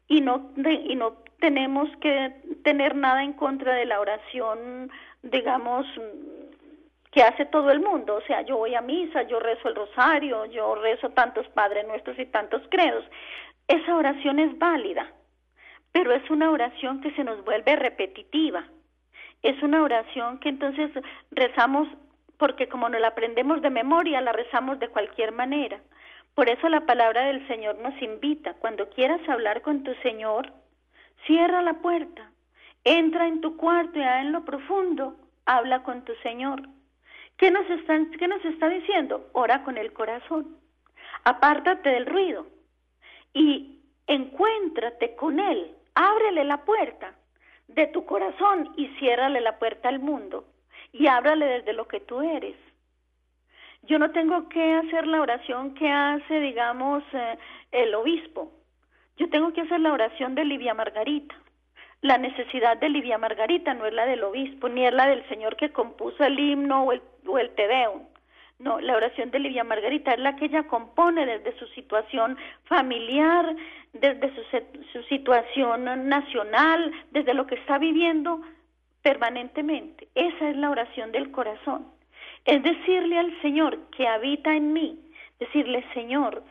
y no, y no tenemos que tener nada en contra de la oración, digamos, que hace todo el mundo. O sea, yo voy a misa, yo rezo el rosario, yo rezo tantos Padres Nuestros y tantos credos. Esa oración es válida, pero es una oración que se nos vuelve repetitiva. Es una oración que entonces rezamos porque como no la aprendemos de memoria, la rezamos de cualquier manera. Por eso la palabra del Señor nos invita, cuando quieras hablar con tu Señor, cierra la puerta, entra en tu cuarto y en lo profundo habla con tu Señor. ¿Qué nos, ¿Qué nos está diciendo? Ora con el corazón. Apártate del ruido y encuéntrate con Él. Ábrele la puerta de tu corazón y ciérrale la puerta al mundo y ábrale desde lo que tú eres. Yo no tengo que hacer la oración que hace, digamos, eh, el obispo. Yo tengo que hacer la oración de Livia Margarita. La necesidad de Livia Margarita no es la del obispo, ni es la del Señor que compuso el himno o el, o el Te Deum. No, la oración de Livia Margarita es la que ella compone desde su situación familiar, desde su, su situación nacional, desde lo que está viviendo permanentemente. Esa es la oración del corazón. Es decirle al Señor que habita en mí, decirle, Señor,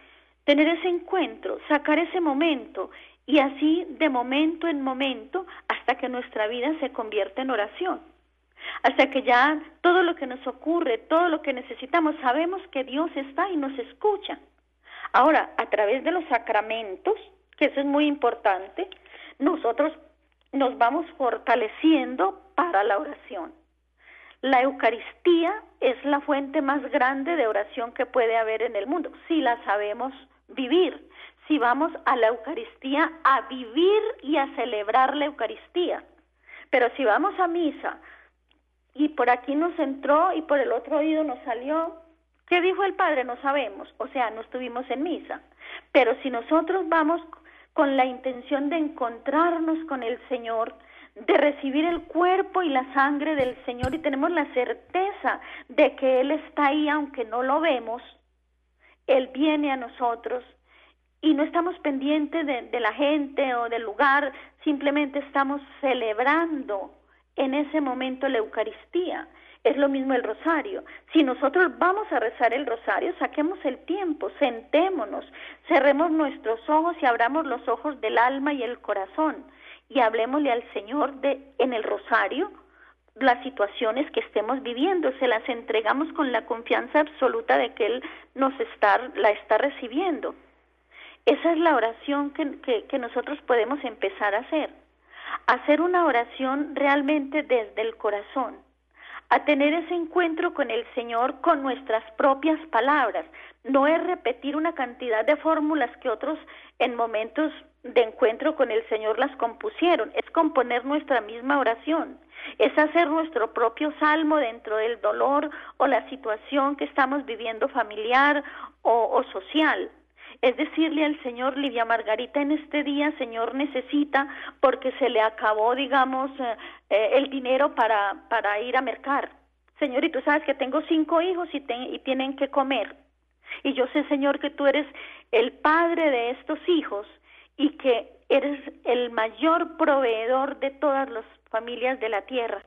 tener ese encuentro, sacar ese momento y así de momento en momento hasta que nuestra vida se convierta en oración. Hasta que ya todo lo que nos ocurre, todo lo que necesitamos, sabemos que Dios está y nos escucha. Ahora, a través de los sacramentos, que eso es muy importante, nosotros nos vamos fortaleciendo para la oración. La Eucaristía es la fuente más grande de oración que puede haber en el mundo, si la sabemos vivir si vamos a la Eucaristía a vivir y a celebrar la Eucaristía. Pero si vamos a misa y por aquí nos entró y por el otro oído nos salió, ¿qué dijo el Padre? No sabemos, o sea, no estuvimos en misa. Pero si nosotros vamos con la intención de encontrarnos con el Señor, de recibir el cuerpo y la sangre del Señor y tenemos la certeza de que Él está ahí aunque no lo vemos, Él viene a nosotros y no estamos pendientes de, la gente o del lugar, simplemente estamos celebrando en ese momento la Eucaristía. Es lo mismo el rosario. Si nosotros vamos a rezar el rosario, saquemos el tiempo, sentémonos, cerremos nuestros ojos y abramos los ojos del alma y el corazón y hablemosle al Señor de en el rosario las situaciones que estemos viviendo, se las entregamos con la confianza absoluta de que Él nos está, la está recibiendo. Esa es la oración que, que, nosotros podemos empezar a hacer. Hacer una oración realmente desde el corazón a tener ese encuentro con el Señor con nuestras propias palabras. No es repetir una cantidad de fórmulas que otros en momentos de encuentro con el Señor las compusieron, es componer nuestra misma oración, es hacer nuestro propio salmo dentro del dolor o la situación que estamos viviendo familiar o, social es decirle al Señor, Livia Margarita, en este día, Señor, necesita porque se le acabó, digamos, eh, eh, el dinero para, para ir a mercar. Señor, y tú sabes que tengo cinco hijos y, y tienen que comer. Y yo sé, Señor, que tú eres el padre de estos hijos y que eres el, mayor proveedor de todas las familias de la tierra.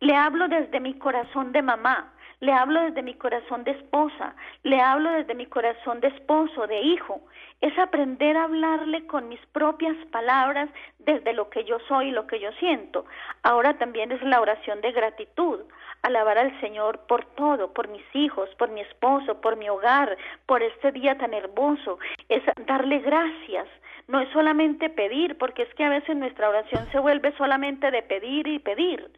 Le hablo desde mi corazón de mamá, le hablo desde mi corazón de esposa, le hablo desde mi corazón de esposo, de hijo. Es aprender a hablarle con mis propias palabras desde lo que yo soy y lo que yo siento. Ahora también es la oración de gratitud, alabar al Señor por todo, por mis hijos, por mi esposo, por mi hogar, por este día tan hermoso. Es darle gracias. No es solamente pedir, porque es que a veces nuestra oración se vuelve solamente de pedir y pedir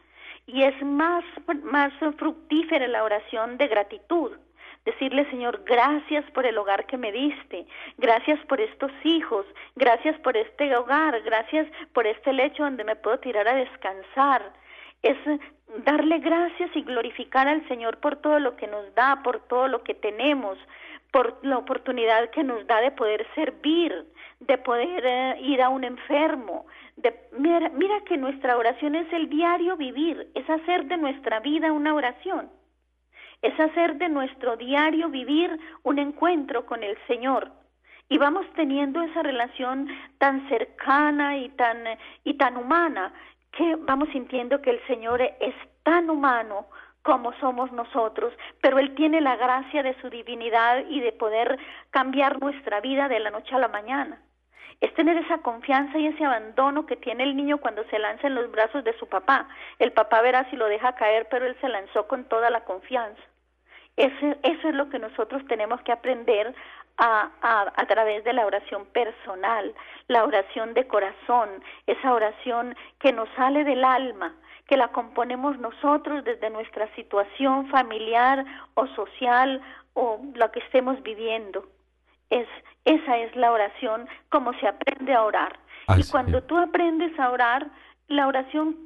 y es más, más fructífera la oración de gratitud. Decirle, Señor, gracias por el hogar que me diste, gracias por estos hijos, gracias por este hogar, gracias por este lecho donde me puedo tirar a descansar. Es darle gracias y glorificar al Señor por todo lo que nos da, por todo lo que tenemos, por la oportunidad que nos da de poder servir, de poder eh, ir a un enfermo, mira, mira que nuestra oración es el diario vivir, es hacer de nuestra vida una oración, es hacer de nuestro diario vivir un encuentro con el Señor. Y vamos teniendo esa relación tan cercana y tan, y tan humana que vamos sintiendo que el Señor es tan humano como somos nosotros, pero Él tiene la gracia de su divinidad y de poder cambiar nuestra vida de la noche a la mañana es tener esa confianza y ese abandono que tiene el niño cuando se lanza en los brazos de su papá. El papá verá si lo deja caer, pero él se lanzó con toda la confianza. Ese, eso es lo que nosotros tenemos que aprender a, a, a, través de la oración personal, la oración de corazón, esa oración que nos sale del alma, que la componemos nosotros desde nuestra situación familiar o social o lo que estemos viviendo. Es, esa es la oración como se aprende a orar. y cuando tú aprendes a orar, la oración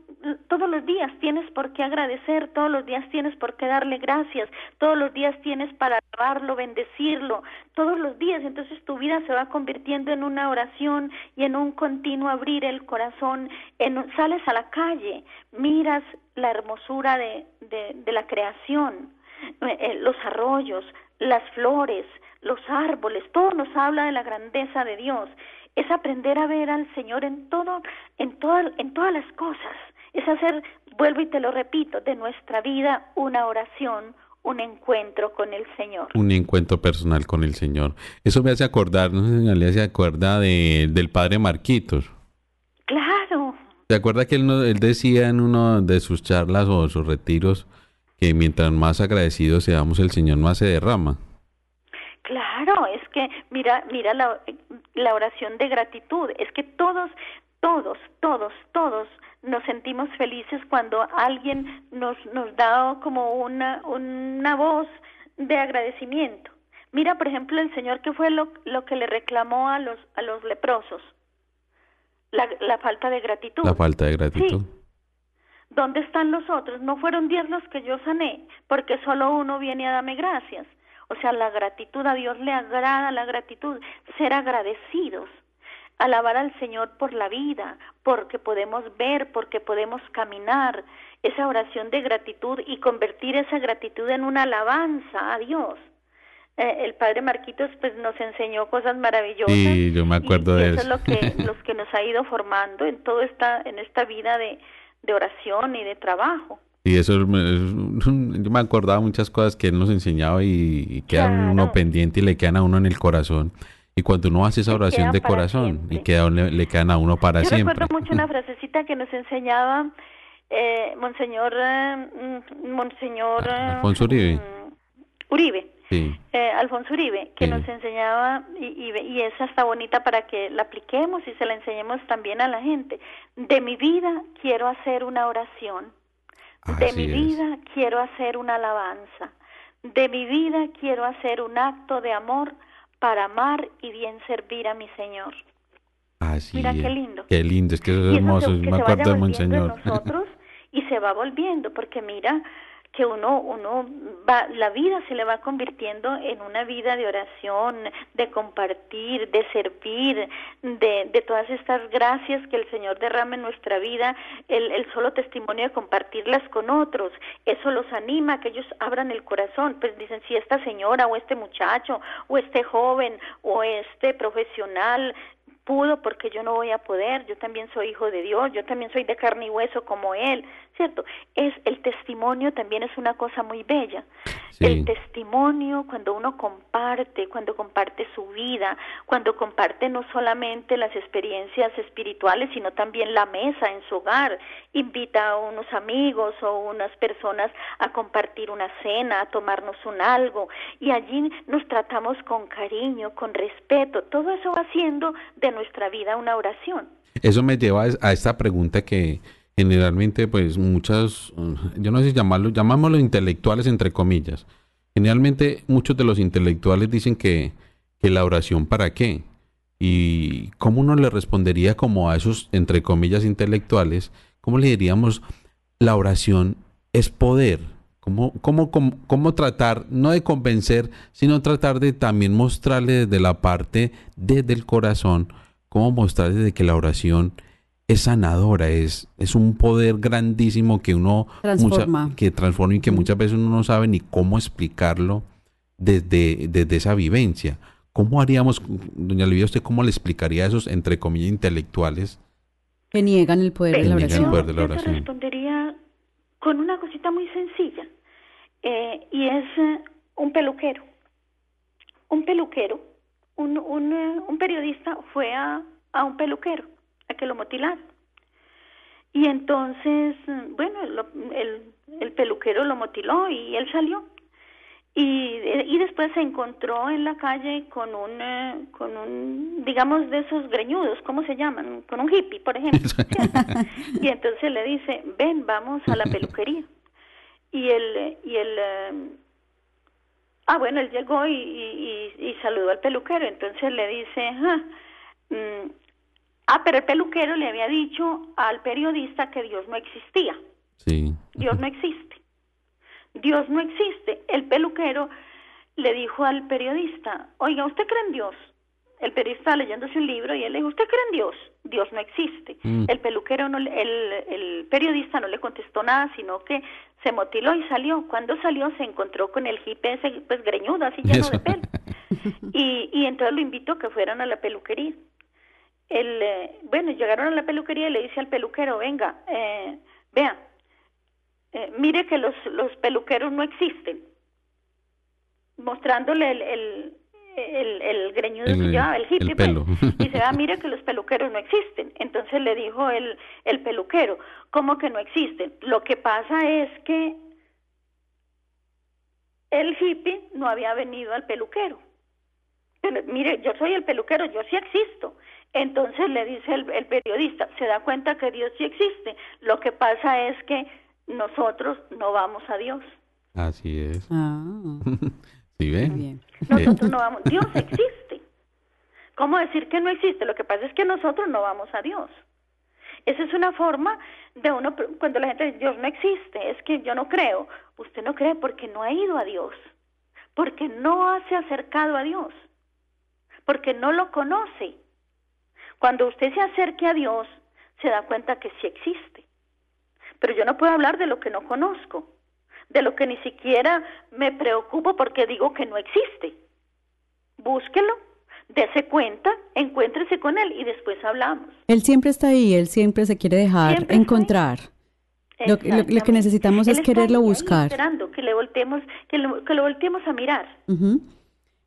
todos los días tienes por qué agradecer, todos los días tienes por qué darle gracias, todos los días tienes para alabarlo, bendecirlo, todos los días. Entonces tu vida se va convirtiendo en una oración y en un continuo abrir el corazón. En, sales a la calle, miras la hermosura de, de, de la creación, eh, eh, los arroyos, las flores, los árboles, todo nos habla de la grandeza de Dios. Es aprender a ver al Señor en todo, en en todas las cosas. Es hacer, vuelvo y te lo repito, de nuestra vida una oración, un encuentro con el Señor. Un encuentro personal con el Señor. Eso me hace acordar, no sé si hace acuerda de, del Padre Marquitos. Claro. ¿Se acuerda que él, él decía en uno de sus charlas o sus retiros que mientras más agradecidos seamos, el Señor más se derrama? Claro, es que mira, mira la, la oración de gratitud, es que todos, todos, todos, todos nos sentimos felices cuando alguien nos, nos da como una, una voz de agradecimiento. Mira, por ejemplo, el Señor que fue lo, lo que le reclamó a los, a los leprosos, la, la falta de gratitud. La falta de gratitud. ¿Dónde están los otros? No fueron diez los que yo sané, porque solo uno viene a darme gracias. O sea, la gratitud a Dios le agrada la gratitud, ser agradecidos, alabar al Señor por la vida, porque podemos ver, porque podemos caminar, esa oración de gratitud y convertir esa gratitud en una alabanza a Dios. Eh, el padre Marquitos pues nos enseñó cosas maravillosas. Sí, yo me acuerdo de eso. eso es lo que, los que nos ha ido formando en toda esta, en esta vida de, de oración y de trabajo. Y eso, yo me acordaba muchas cosas que él nos enseñaba y, quedan uno pendiente y le quedan a uno en el corazón. Y cuando uno hace esa oración de corazón, y queda, le, quedan a uno para yo siempre. recuerdo mucho una frasecita que nos enseñaba eh, Monseñor, eh, Monseñor ah, Alfonso Uribe. Mm, Uribe. Sí. Eh, Alfonso Uribe, que nos enseñaba, y, y, y, esa está bonita para que la apliquemos y se la enseñemos también a la gente. De mi vida quiero hacer una oración de mi vida quiero hacer una alabanza. De mi vida quiero hacer un acto de amor para amar y bien servir a mi Señor. Así Mira qué lindo. Qué lindo, es que eso es hermoso. me acuerdo de Monseñor. nosotros y se va volviendo, porque mira, que uno, uno va, la vida se le va convirtiendo en una vida de oración, de compartir, de servir, de, de todas estas gracias que el Señor derrama en nuestra vida, el, el solo testimonio de compartirlas con otros, eso los anima a que ellos abran el corazón, pues dicen, si esta señora o este muchacho o este joven o este profesional pudo, porque yo no voy a poder, yo también soy hijo de Dios, yo también soy de carne y hueso como Él, ¿cierto? Es el testimonio también es una cosa muy bella. El testimonio, cuando uno comparte, cuando comparte su vida, cuando comparte no solamente las experiencias espirituales, sino también la mesa en su hogar, invita a unos amigos o unas personas a compartir una cena, a tomarnos un algo, y allí nos tratamos con cariño, con respeto, todo eso va haciendo de nuestra vida una oración. Eso me lleva a esta pregunta que generalmente pues muchas, yo no sé si llamarlo, llamámoslo intelectuales entre comillas. Generalmente muchos de los intelectuales dicen que, que la oración para qué. Y cómo uno le respondería como a esos entre comillas intelectuales, cómo le diríamos la oración es poder. ¿Cómo, cómo, cómo, cómo tratar, no de convencer, sino tratar de también mostrarle desde la parte, desde el corazón, cómo mostrarle de que la oración es sanadora, es, es un poder grandísimo que uno transforma. que transforma y que muchas veces uno no sabe ni cómo explicarlo desde, desde esa vivencia. ¿Cómo haríamos, doña Livia, usted cómo le explicaría a esos, entre comillas, intelectuales? Que niegan el poder, de la, oración. El poder de la oración. Yo respondería con una cosita muy sencilla, eh, y es eh, un peluquero. Un peluquero, un, un, eh, un periodista fue a, a un peluquero a que lo motilaran. Y entonces, bueno, el, el peluquero lo motiló y él salió. Y, y después se encontró en la calle con un, eh, con un, digamos, de esos greñudos, ¿cómo se llaman? Con un hippie, por ejemplo. y entonces le dice, ven, vamos a la peluquería. Y él, y él, eh, ah, bueno, él llegó y, y, y, saludó al peluquero. Entonces le dice, ah, Ah, pero el peluquero le había dicho al periodista que Dios no existía. Sí. Dios no existe. Dios no existe. El peluquero le dijo al periodista, oiga, ¿usted cree en Dios? El periodista estaba leyéndose un libro y él le dijo, ¿usted cree en Dios? Dios no existe. Mm. El peluquero, no, el, el periodista no le contestó nada, sino que se motiló y salió. Cuando salió se encontró con el hippie ese, pues greñudo, así lleno de pelo. y, y entonces lo invitó a que fueran a la peluquería el, eh, bueno, llegaron a la peluquería y le dice al peluquero, venga, eh, vea, eh, mire que los, los peluqueros no existen, mostrándole el, el, el, el greñudo que llevaba, el hippie, pues. dice, ah, mire que los peluqueros no existen. Entonces le dijo el, el peluquero, ¿cómo que no existen? Lo que pasa es que el hippie no había venido al peluquero. Pero, mire, yo soy el peluquero, yo sí existo. Entonces le dice el, periodista, se da cuenta que Dios sí existe. Lo que pasa es que nosotros no vamos a Dios. Así es. Ah. ¿Sí ven? Nosotros no vamos. Dios existe. ¿Cómo decir que no existe? Lo que pasa es que nosotros no vamos a Dios. Esa es una forma de uno, cuando la gente dice, Dios no existe, es que yo no creo. Usted no cree porque no ha ido a Dios, porque no se ha acercado a Dios, porque no lo conoce. Cuando usted se acerque a Dios, se da cuenta que sí existe. Pero yo no puedo hablar de lo que no conozco, de lo que ni siquiera me preocupo porque digo que no existe. Búsquelo, dése cuenta, encuéntrese con él y después hablamos. Él siempre está ahí, él siempre se quiere dejar encontrar. Lo, que necesitamos es quererlo buscar. Esperando que le volteemos, que lo, que lo volteemos a mirar.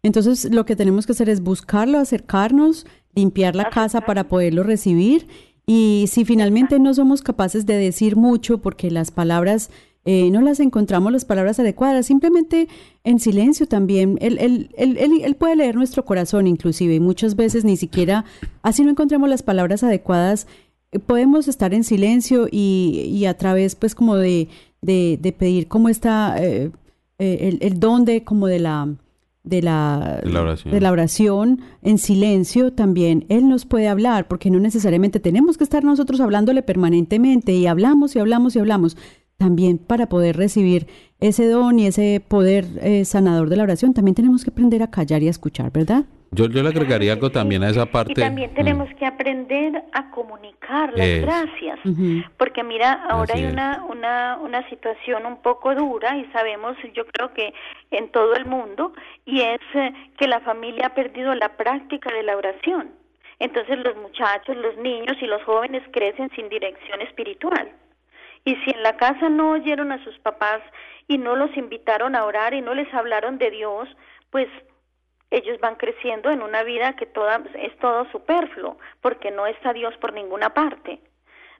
Entonces, lo que tenemos que hacer es buscarlo, acercarnos, limpiar la casa para poderlo recibir. Y si finalmente no somos capaces de decir mucho porque las palabras eh, no las encontramos las palabras adecuadas, simplemente en silencio también. Él, él, él, él, puede leer nuestro corazón inclusive y muchas veces ni siquiera, así no encontremos las palabras adecuadas, eh, podemos estar en silencio y, y, a través pues como de, de, pedir cómo está eh, el, el don de como de la de la, oración. de la oración en silencio, también Él nos puede hablar, porque no necesariamente tenemos que estar nosotros hablándole permanentemente y hablamos y hablamos y hablamos. También para poder recibir ese don y ese poder eh, sanador de la oración, también tenemos que aprender a callar y a escuchar, ¿verdad? Yo, yo le agregaría algo también a esa parte. Y también tenemos mm. que aprender a comunicar las gracias, porque mira, ahora hay una, una, una situación un poco dura y sabemos, yo creo que en todo el mundo, y es eh, que la familia ha perdido la práctica de la oración. Entonces los muchachos, los niños y los jóvenes crecen sin dirección espiritual. Y si en la casa no oyeron a sus papás y no los invitaron a orar y no les hablaron de Dios, pues ellos van creciendo en una vida que toda, es todo superfluo, porque no está Dios por ninguna parte.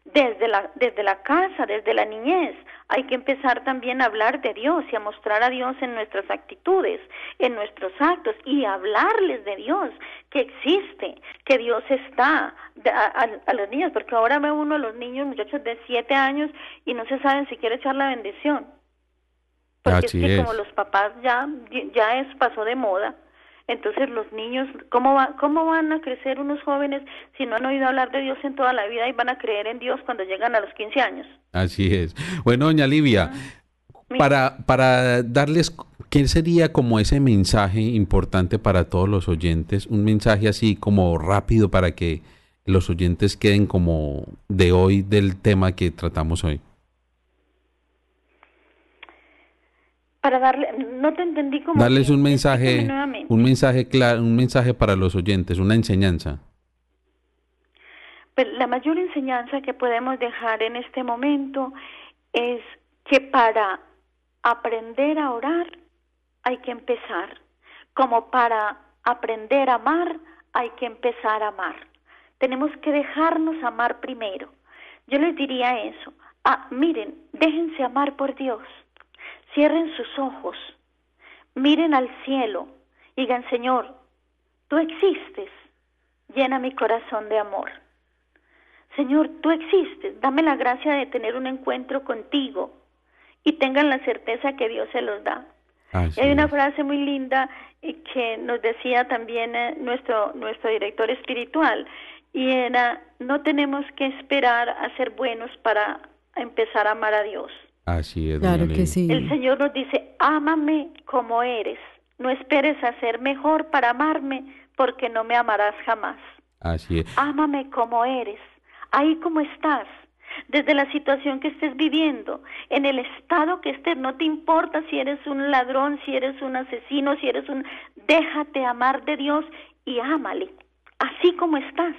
Desde la, desde la casa, desde la niñez, hay que empezar también a hablar de Dios y a mostrar a Dios en nuestras actitudes, en nuestros actos y hablarles de Dios, que existe, que Dios está a, los niños, porque ahora ve uno a los niños, muchachos de siete años y no se saben si quiere echar la bendición. Porque es que como los papás ya, ya es, pasó de moda, entonces los niños, ¿cómo, va, ¿cómo van a crecer unos jóvenes si no han oído hablar de Dios en toda la vida y van a creer en Dios cuando llegan a los 15 años? Así es. Bueno, doña Livia, para, para darles, ¿qué sería como ese mensaje importante para todos los oyentes? Un mensaje así como rápido para que los oyentes queden como de hoy del tema que tratamos hoy. para darle no te entendí como darles un mensaje un mensaje claro un mensaje para los oyentes una enseñanza. Pues la mayor enseñanza que podemos dejar en este momento es que para aprender a orar hay que empezar. Como para aprender a amar hay que empezar a amar. Tenemos que dejarnos amar primero. Yo les diría eso. Ah miren déjense amar por Dios. Cierren sus ojos, miren al cielo digan, Señor, tú existes, llena mi corazón de amor. Señor, tú existes, dame la gracia de tener un encuentro contigo y tengan la certeza que Dios se los da. hay una frase muy linda que nos decía también eh, nuestro, nuestro director espiritual y era, no tenemos que esperar a ser buenos para empezar a amar a Dios. Así es. Claro que sí. El Señor nos dice, ámame como eres. No esperes a ser mejor para amarme, porque no me amarás jamás. Así es. Ámame como eres, ahí como estás, desde la situación que estés viviendo, en el estado que estés, no te importa si eres un ladrón, si eres un asesino, si eres un... Déjate amar de Dios y ámale, así como estás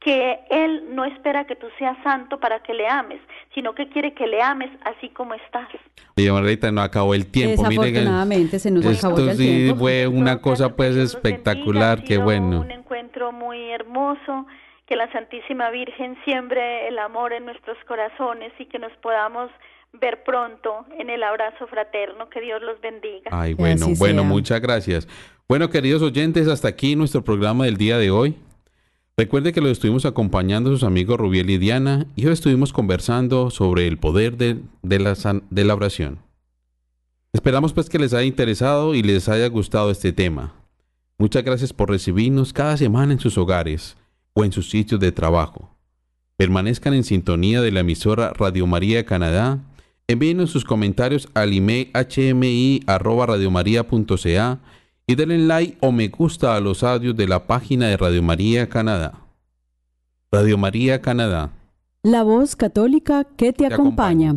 que Él no espera que tú seas santo para que le ames, sino que quiere que le ames así como estás. Oye, Margarita, no acabó el tiempo. Desafortunadamente se nos acabó el sí tiempo. fue una cosa pues espectacular, qué bueno. Un encuentro muy hermoso, que la Santísima Virgen siembre el amor en nuestros corazones y que nos podamos ver pronto en el abrazo fraterno. Que Dios los bendiga. Ay, bueno, bueno, muchas gracias. Bueno, queridos oyentes, hasta aquí nuestro programa del día de hoy. Recuerde que lo estuvimos acompañando sus amigos Rubiel y Diana y hoy estuvimos conversando sobre el poder de, la, de la oración. Esperamos pues que les haya interesado y les haya gustado este tema. Muchas gracias por recibirnos cada semana en sus hogares o en sus sitios de trabajo. Permanezcan en sintonía de la emisora Radio María Canadá. Envíenos sus comentarios al email hmi@radiomaria.ca y denle like o me gusta a los audios de la página de Radio María Canadá. Radio María Canadá. La voz católica que te, acompaña.